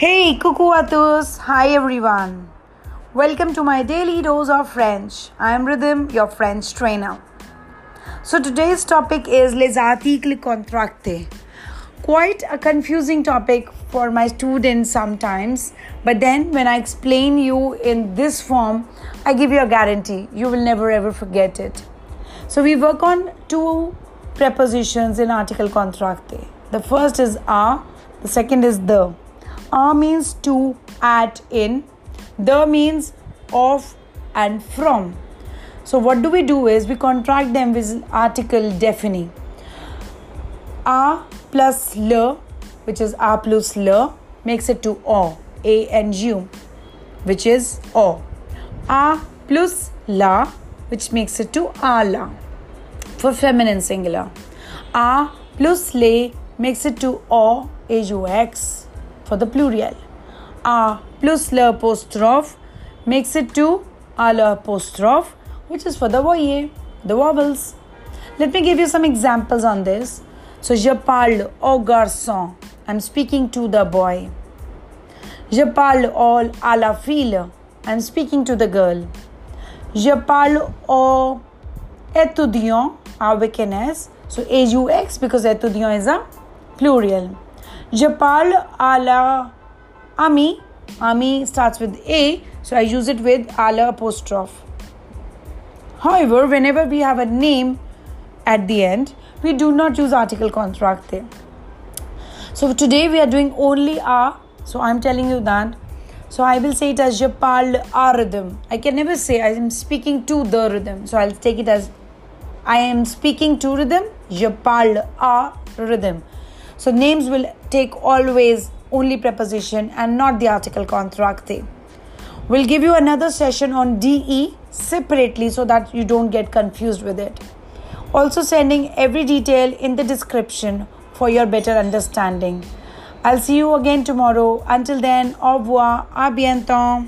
Hey, tous. Hi everyone. Welcome to my daily dose of French. I am Rhythm, your French trainer. So today's topic is les articles contractés. Quite a confusing topic for my students sometimes, but then when I explain you in this form, I give you a guarantee you will never ever forget it. So we work on two prepositions in article contracté. The first is a, the second is de. A means to, at, in. De means of and from. So what do we do is we contract them with article défini. A plus le, which is a plus le, makes it to o, a and u, which is o. A plus la, which makes it to ala for feminine singular. A plus le makes it to o, a u x for the plural. A plus le apostrophe makes it to a le apostrophe, which is for the voyelles, the vowels. Let me give you some examples on this. So, je parle au garçon. I'm speaking to the boy. Je parle au, à la fille. I'm speaking to the girl. Je parle au étudiant avec an S. So, AUX because étudiant is a plural. Je parle à la ami. Ami starts with A, so I use it with a la apostrophe. However, whenever we have a name at the end, we do not use article contracte. So today we are doing only a. So I'm telling you that. So I will say it as je parle a rhythm. I can never say I am speaking to the rhythm. So I'll take it as I am speaking to rhythm. Je parle a rhythm. So names will take always only preposition and not the article contracte. We'll give you another session on DE separately so that you don't get confused with it. Also, sending every detail in the description for your better understanding. I'll see you again tomorrow. Until then, au revoir, à bientôt.